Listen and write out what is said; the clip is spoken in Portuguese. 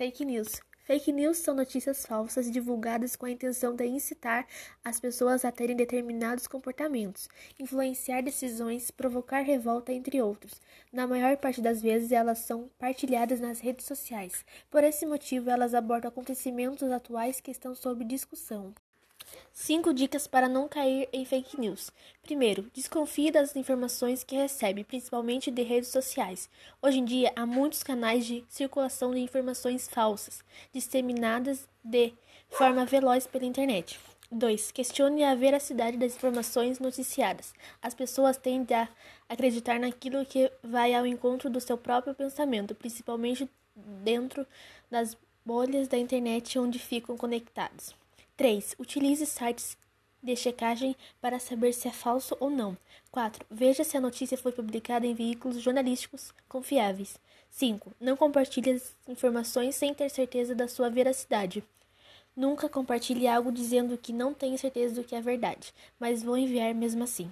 Fake news. Fake news são notícias falsas divulgadas com a intenção de incitar as pessoas a terem determinados comportamentos, influenciar decisões, provocar revolta, entre outros. Na maior parte das vezes, elas são partilhadas nas redes sociais. Por esse motivo, elas abordam acontecimentos atuais que estão sob discussão. 5 dicas para não cair em fake news. Primeiro, desconfie das informações que recebe, principalmente de redes sociais. Hoje em dia, há muitos canais de circulação de informações falsas, disseminadas de forma veloz pela internet. 2. Questione a veracidade das informações noticiadas. As pessoas tendem a acreditar naquilo que vai ao encontro do seu próprio pensamento, principalmente dentro das bolhas da internet onde ficam conectados. 3. Utilize sites de checagem para saber se é falso ou não. 4. Veja se a notícia foi publicada em veículos jornalísticos confiáveis. 5. Não compartilhe as informações sem ter certeza da sua veracidade. Nunca compartilhe algo dizendo que não tem certeza do que é verdade, mas vou enviar mesmo assim.